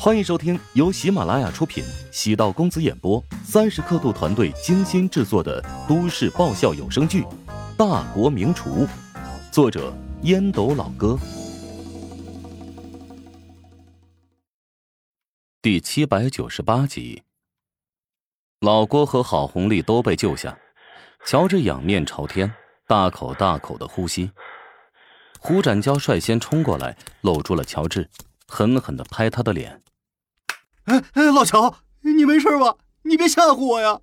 欢迎收听由喜马拉雅出品、喜道公子演播、三十刻度团队精心制作的都市爆笑有声剧《大国名厨》，作者烟斗老哥，第七百九十八集。老郭和郝红丽都被救下，乔治仰面朝天，大口大口的呼吸。胡展娇率先冲过来，搂住了乔治，狠狠的拍他的脸。哎哎，老乔，你没事吧？你别吓唬我呀！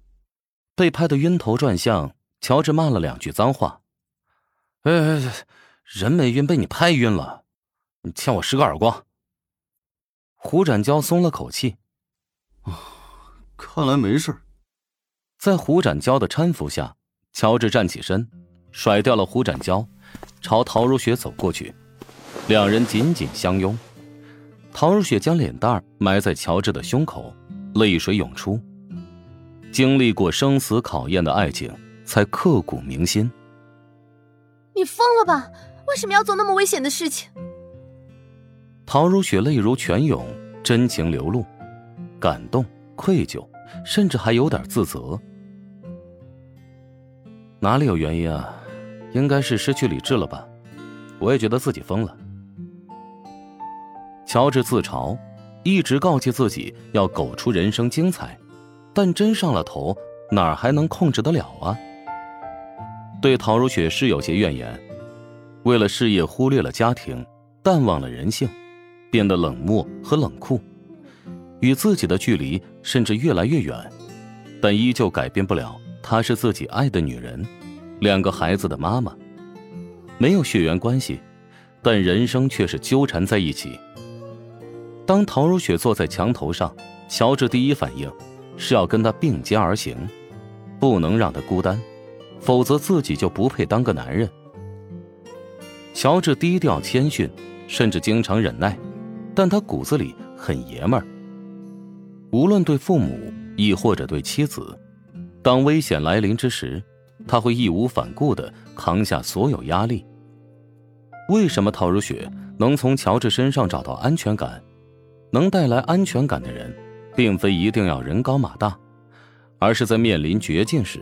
被拍的晕头转向，乔治骂了两句脏话。哎哎哎，人没晕，被你拍晕了，你欠我十个耳光。胡展娇松了口气。啊，看来没事。在胡展娇的搀扶下，乔治站起身，甩掉了胡展娇，朝陶如雪走过去，两人紧紧相拥。陶如雪将脸蛋埋在乔治的胸口，泪水涌出。经历过生死考验的爱情，才刻骨铭心。你疯了吧？为什么要做那么危险的事情？陶如雪泪如泉涌，真情流露，感动、愧疚，甚至还有点自责。哪里有原因啊？应该是失去理智了吧？我也觉得自己疯了。乔治自嘲，一直告诫自己要苟出人生精彩，但真上了头，哪儿还能控制得了啊？对陶如雪是有些怨言，为了事业忽略了家庭，淡忘了人性，变得冷漠和冷酷，与自己的距离甚至越来越远，但依旧改变不了她是自己爱的女人，两个孩子的妈妈，没有血缘关系，但人生却是纠缠在一起。当陶如雪坐在墙头上，乔治第一反应是要跟她并肩而行，不能让她孤单，否则自己就不配当个男人。乔治低调谦逊，甚至经常忍耐，但他骨子里很爷们儿。无论对父母，亦或者对妻子，当危险来临之时，他会义无反顾的扛下所有压力。为什么陶如雪能从乔治身上找到安全感？能带来安全感的人，并非一定要人高马大，而是在面临绝境时，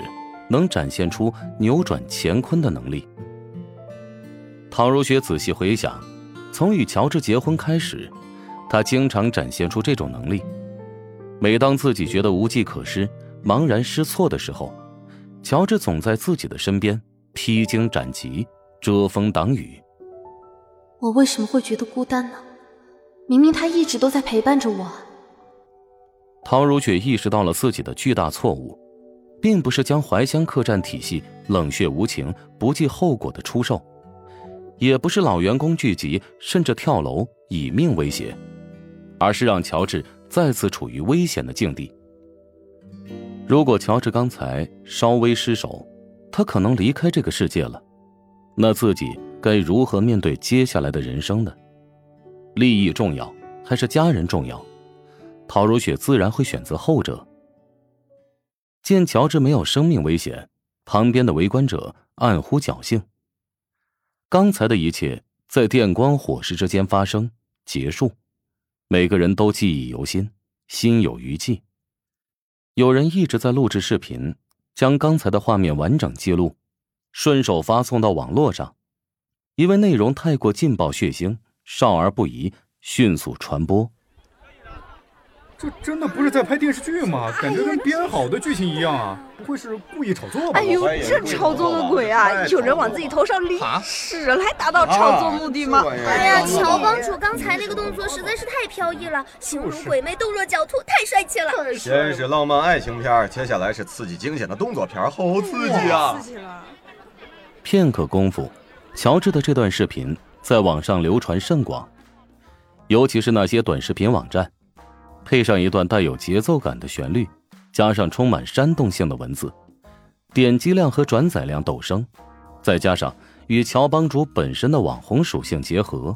能展现出扭转乾坤的能力。陶如雪仔细回想，从与乔治结婚开始，她经常展现出这种能力。每当自己觉得无计可施、茫然失措的时候，乔治总在自己的身边披荆斩棘、遮风挡雨。我为什么会觉得孤单呢？明明他一直都在陪伴着我。陶如雪意识到了自己的巨大错误，并不是将怀乡客栈体系冷血无情、不计后果的出售，也不是老员工聚集甚至跳楼以命威胁，而是让乔治再次处于危险的境地。如果乔治刚才稍微失手，他可能离开这个世界了，那自己该如何面对接下来的人生呢？利益重要还是家人重要？陶如雪自然会选择后者。见乔治没有生命危险，旁边的围观者暗呼侥幸。刚才的一切在电光火石之间发生结束，每个人都记忆犹新，心有余悸。有人一直在录制视频，将刚才的画面完整记录，顺手发送到网络上，因为内容太过劲爆血腥。少儿不宜，迅速传播。这真的不是在拍电视剧吗？感觉跟编好的剧情一样啊！不会是故意炒作吧？哎呦，这炒作个鬼啊！有人往自己头上淋屎来达到炒作目的吗？哎呀，乔帮主刚才那个动作实在是太飘逸了，形如鬼魅，动若狡兔，太帅气了。先是浪漫爱情片，接下来是刺激惊险的动作片，好刺激啊！刺激了。片刻功夫，乔治的这段视频。在网上流传甚广，尤其是那些短视频网站，配上一段带有节奏感的旋律，加上充满煽动性的文字，点击量和转载量陡升，再加上与乔帮主本身的网红属性结合，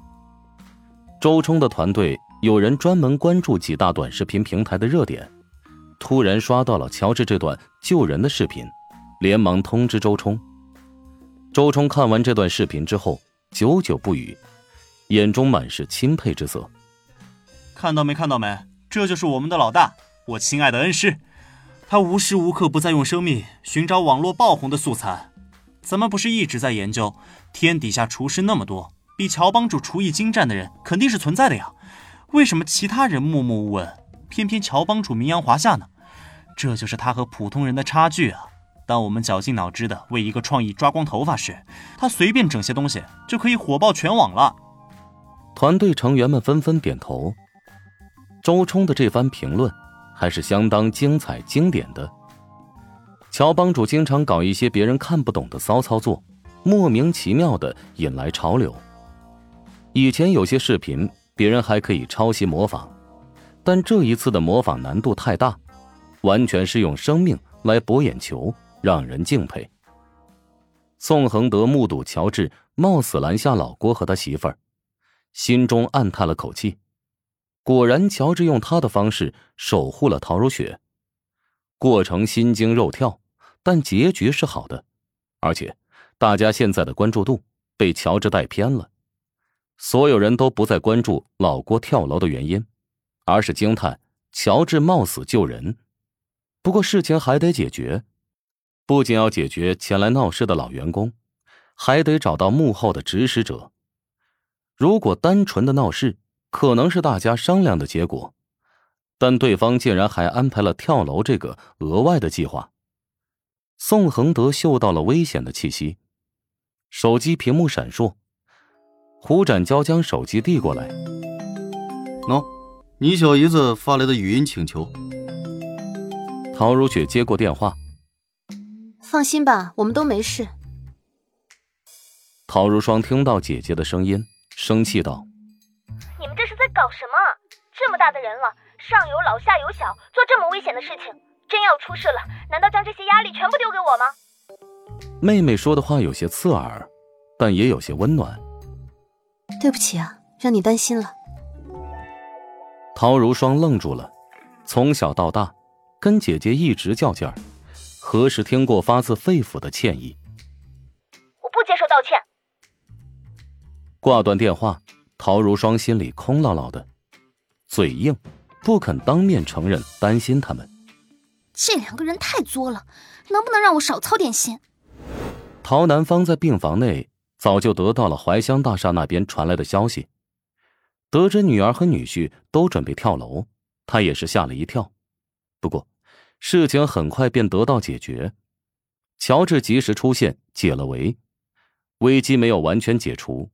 周冲的团队有人专门关注几大短视频平台的热点，突然刷到了乔治这段救人的视频，连忙通知周冲。周冲看完这段视频之后。久久不语，眼中满是钦佩之色。看到没？看到没？这就是我们的老大，我亲爱的恩师。他无时无刻不在用生命寻找网络爆红的素材。咱们不是一直在研究，天底下厨师那么多，比乔帮主厨艺精湛的人肯定是存在的呀。为什么其他人默默无闻，偏偏乔帮主名扬华夏呢？这就是他和普通人的差距啊！当我们绞尽脑汁的为一个创意抓光头发时，他随便整些东西就可以火爆全网了。团队成员们纷纷点头。周冲的这番评论还是相当精彩经典的。乔帮主经常搞一些别人看不懂的骚操作，莫名其妙的引来潮流。以前有些视频别人还可以抄袭模仿，但这一次的模仿难度太大，完全是用生命来博眼球，让人敬佩。宋恒德目睹乔治冒死拦下老郭和他媳妇儿，心中暗叹了口气。果然，乔治用他的方式守护了陶如雪，过程心惊肉跳，但结局是好的。而且，大家现在的关注度被乔治带偏了，所有人都不再关注老郭跳楼的原因，而是惊叹乔治冒死救人。不过，事情还得解决，不仅要解决前来闹事的老员工，还得找到幕后的指使者。如果单纯的闹事，可能是大家商量的结果，但对方竟然还安排了跳楼这个额外的计划。宋恒德嗅到了危险的气息，手机屏幕闪烁，胡展娇将手机递过来：“喏，你小姨子发来的语音请求。”陶如雪接过电话：“放心吧，我们都没事。”陶如霜听到姐姐的声音，生气道。你们这是在搞什么？这么大的人了，上有老下有小，做这么危险的事情，真要出事了，难道将这些压力全部丢给我吗？妹妹说的话有些刺耳，但也有些温暖。对不起啊，让你担心了。陶如霜愣住了，从小到大，跟姐姐一直较劲儿，何时听过发自肺腑的歉意？我不接受道歉。挂断电话。陶如霜心里空落落的，嘴硬，不肯当面承认担心他们。这两个人太作了，能不能让我少操点心？陶南方在病房内早就得到了怀乡大厦那边传来的消息，得知女儿和女婿都准备跳楼，他也是吓了一跳。不过，事情很快便得到解决，乔治及时出现解了围，危机没有完全解除。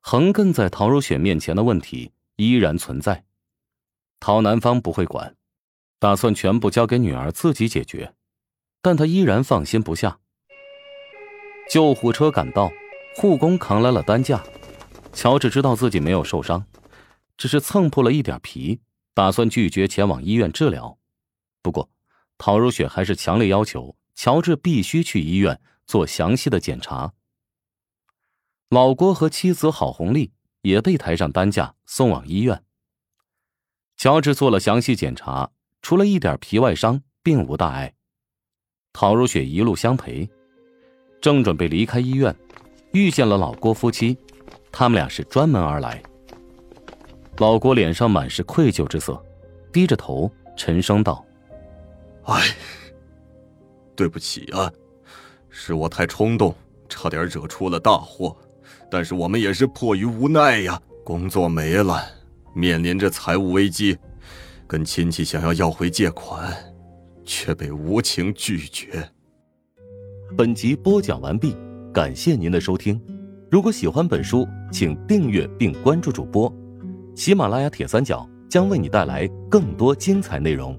横亘在陶如雪面前的问题依然存在，陶南方不会管，打算全部交给女儿自己解决，但他依然放心不下。救护车赶到，护工扛来了担架，乔治知道自己没有受伤，只是蹭破了一点皮，打算拒绝前往医院治疗。不过，陶如雪还是强烈要求乔治必须去医院做详细的检查。老郭和妻子郝红丽也被抬上担架送往医院。乔治做了详细检查，除了一点皮外伤，并无大碍。陶如雪一路相陪，正准备离开医院，遇见了老郭夫妻，他们俩是专门而来。老郭脸上满是愧疚之色，低着头沉声道：“哎，对不起啊，是我太冲动，差点惹出了大祸。”但是我们也是迫于无奈呀，工作没了，面临着财务危机，跟亲戚想要要回借款，却被无情拒绝。本集播讲完毕，感谢您的收听。如果喜欢本书，请订阅并关注主播。喜马拉雅铁三角将为你带来更多精彩内容。